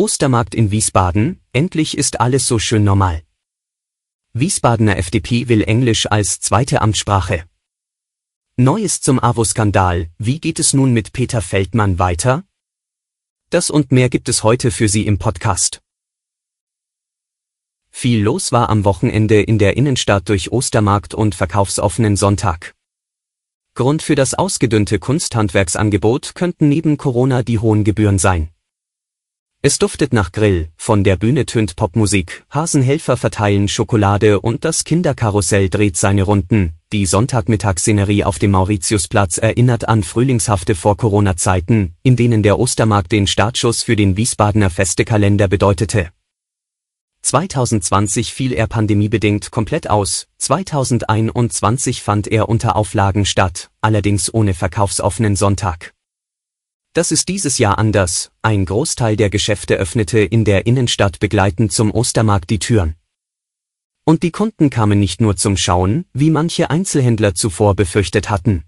Ostermarkt in Wiesbaden, endlich ist alles so schön normal. Wiesbadener FDP will Englisch als zweite Amtssprache. Neues zum AWO-Skandal, wie geht es nun mit Peter Feldmann weiter? Das und mehr gibt es heute für Sie im Podcast. Viel los war am Wochenende in der Innenstadt durch Ostermarkt und verkaufsoffenen Sonntag. Grund für das ausgedünnte Kunsthandwerksangebot könnten neben Corona die hohen Gebühren sein. Es duftet nach Grill, von der Bühne tönt Popmusik, Hasenhelfer verteilen Schokolade und das Kinderkarussell dreht seine Runden. Die Sonntagmittagsszenerie auf dem Mauritiusplatz erinnert an frühlingshafte Vor-Corona-Zeiten, in denen der Ostermarkt den Startschuss für den Wiesbadener Festekalender bedeutete. 2020 fiel er pandemiebedingt komplett aus, 2021 fand er unter Auflagen statt, allerdings ohne verkaufsoffenen Sonntag. Das ist dieses Jahr anders, ein Großteil der Geschäfte öffnete in der Innenstadt begleitend zum Ostermarkt die Türen. Und die Kunden kamen nicht nur zum Schauen, wie manche Einzelhändler zuvor befürchtet hatten.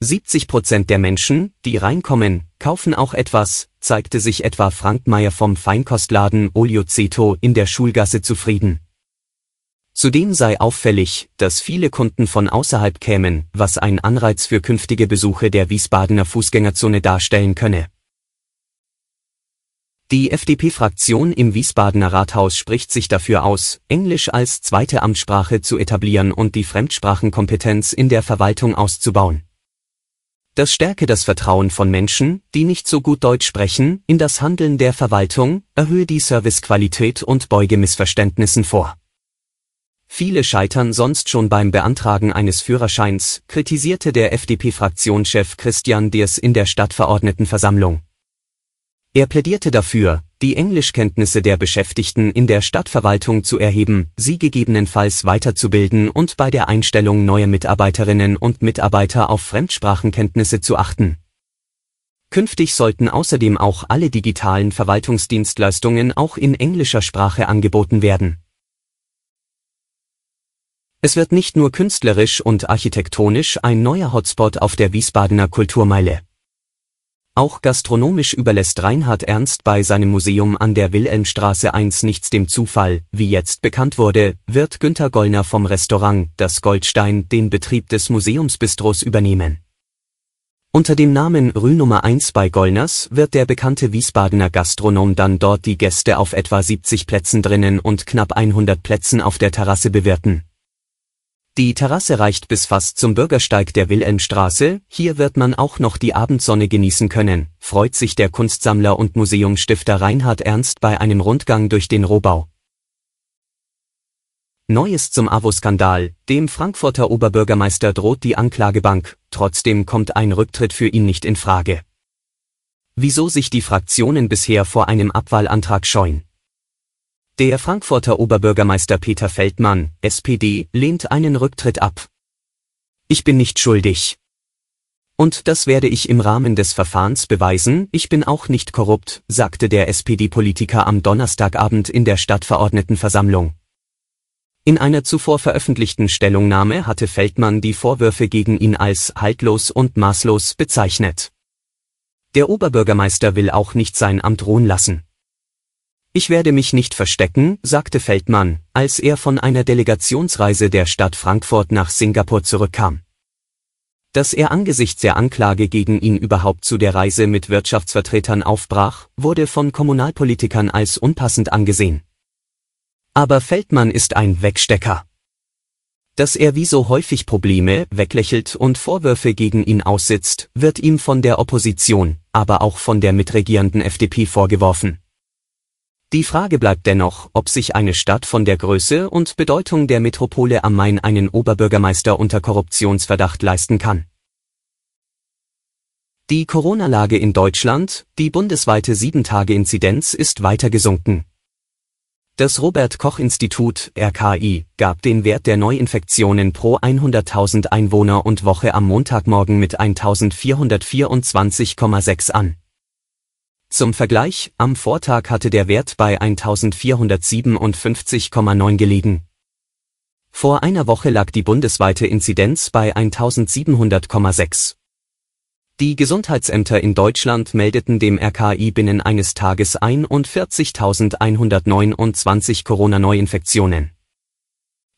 70 Prozent der Menschen, die reinkommen, kaufen auch etwas, zeigte sich etwa Frank Meyer vom Feinkostladen Olio Ceto in der Schulgasse zufrieden. Zudem sei auffällig, dass viele Kunden von außerhalb kämen, was ein Anreiz für künftige Besuche der Wiesbadener Fußgängerzone darstellen könne. Die FDP-Fraktion im Wiesbadener Rathaus spricht sich dafür aus, Englisch als zweite Amtssprache zu etablieren und die Fremdsprachenkompetenz in der Verwaltung auszubauen. Das stärke das Vertrauen von Menschen, die nicht so gut Deutsch sprechen, in das Handeln der Verwaltung, erhöhe die Servicequalität und beuge Missverständnissen vor. Viele scheitern sonst schon beim Beantragen eines Führerscheins, kritisierte der FDP-Fraktionschef Christian Diers in der Stadtverordnetenversammlung. Er plädierte dafür, die Englischkenntnisse der Beschäftigten in der Stadtverwaltung zu erheben, sie gegebenenfalls weiterzubilden und bei der Einstellung neuer Mitarbeiterinnen und Mitarbeiter auf Fremdsprachenkenntnisse zu achten. Künftig sollten außerdem auch alle digitalen Verwaltungsdienstleistungen auch in englischer Sprache angeboten werden. Es wird nicht nur künstlerisch und architektonisch ein neuer Hotspot auf der Wiesbadener Kulturmeile. Auch gastronomisch überlässt Reinhard Ernst bei seinem Museum an der Wilhelmstraße 1 nichts dem Zufall. Wie jetzt bekannt wurde, wird Günter Gollner vom Restaurant Das Goldstein den Betrieb des Museumsbistros übernehmen. Unter dem Namen Rue Nummer 1 bei Gollners wird der bekannte Wiesbadener Gastronom dann dort die Gäste auf etwa 70 Plätzen drinnen und knapp 100 Plätzen auf der Terrasse bewirten. Die Terrasse reicht bis fast zum Bürgersteig der Wilhelmstraße, hier wird man auch noch die Abendsonne genießen können, freut sich der Kunstsammler und Museumsstifter Reinhard Ernst bei einem Rundgang durch den Rohbau. Neues zum AWO-Skandal, dem Frankfurter Oberbürgermeister droht die Anklagebank, trotzdem kommt ein Rücktritt für ihn nicht in Frage. Wieso sich die Fraktionen bisher vor einem Abwahlantrag scheuen? Der Frankfurter Oberbürgermeister Peter Feldmann, SPD, lehnt einen Rücktritt ab. Ich bin nicht schuldig. Und das werde ich im Rahmen des Verfahrens beweisen, ich bin auch nicht korrupt, sagte der SPD-Politiker am Donnerstagabend in der Stadtverordnetenversammlung. In einer zuvor veröffentlichten Stellungnahme hatte Feldmann die Vorwürfe gegen ihn als haltlos und maßlos bezeichnet. Der Oberbürgermeister will auch nicht sein Amt ruhen lassen. Ich werde mich nicht verstecken, sagte Feldmann, als er von einer Delegationsreise der Stadt Frankfurt nach Singapur zurückkam. Dass er angesichts der Anklage gegen ihn überhaupt zu der Reise mit Wirtschaftsvertretern aufbrach, wurde von Kommunalpolitikern als unpassend angesehen. Aber Feldmann ist ein Wegstecker. Dass er wie so häufig Probleme weglächelt und Vorwürfe gegen ihn aussitzt, wird ihm von der Opposition, aber auch von der mitregierenden FDP vorgeworfen. Die Frage bleibt dennoch, ob sich eine Stadt von der Größe und Bedeutung der Metropole am Main einen Oberbürgermeister unter Korruptionsverdacht leisten kann. Die Corona-Lage in Deutschland, die bundesweite 7-Tage-Inzidenz ist weiter gesunken. Das Robert Koch Institut RKI gab den Wert der Neuinfektionen pro 100.000 Einwohner und Woche am Montagmorgen mit 1424,6 an. Zum Vergleich, am Vortag hatte der Wert bei 1457,9 gelegen. Vor einer Woche lag die bundesweite Inzidenz bei 1700,6. Die Gesundheitsämter in Deutschland meldeten dem RKI binnen eines Tages 41.129 Corona-Neuinfektionen.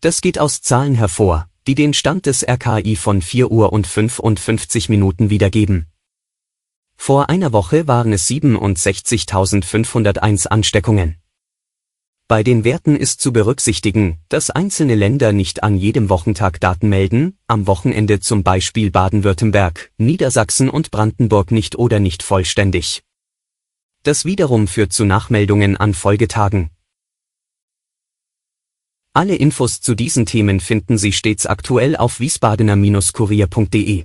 Das geht aus Zahlen hervor, die den Stand des RKI von 4 Uhr und 55 Minuten wiedergeben. Vor einer Woche waren es 67.501 Ansteckungen. Bei den Werten ist zu berücksichtigen, dass einzelne Länder nicht an jedem Wochentag Daten melden, am Wochenende zum Beispiel Baden-Württemberg, Niedersachsen und Brandenburg nicht oder nicht vollständig. Das wiederum führt zu Nachmeldungen an Folgetagen. Alle Infos zu diesen Themen finden Sie stets aktuell auf wiesbadener-kurier.de.